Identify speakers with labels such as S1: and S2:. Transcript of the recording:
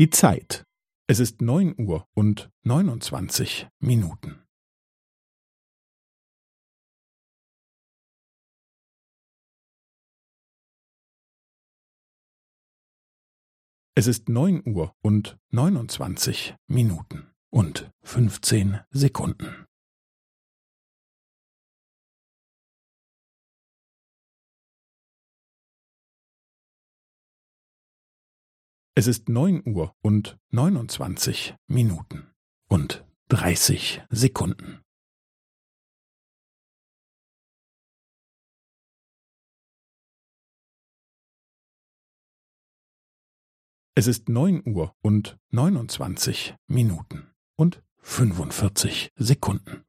S1: Die Zeit. Es ist neun Uhr und neunundzwanzig Minuten. Es ist neun Uhr und neunundzwanzig Minuten und fünfzehn Sekunden. Es ist neun Uhr und neunundzwanzig Minuten und dreißig Sekunden. Es ist neun Uhr und neunundzwanzig Minuten und fünfundvierzig Sekunden.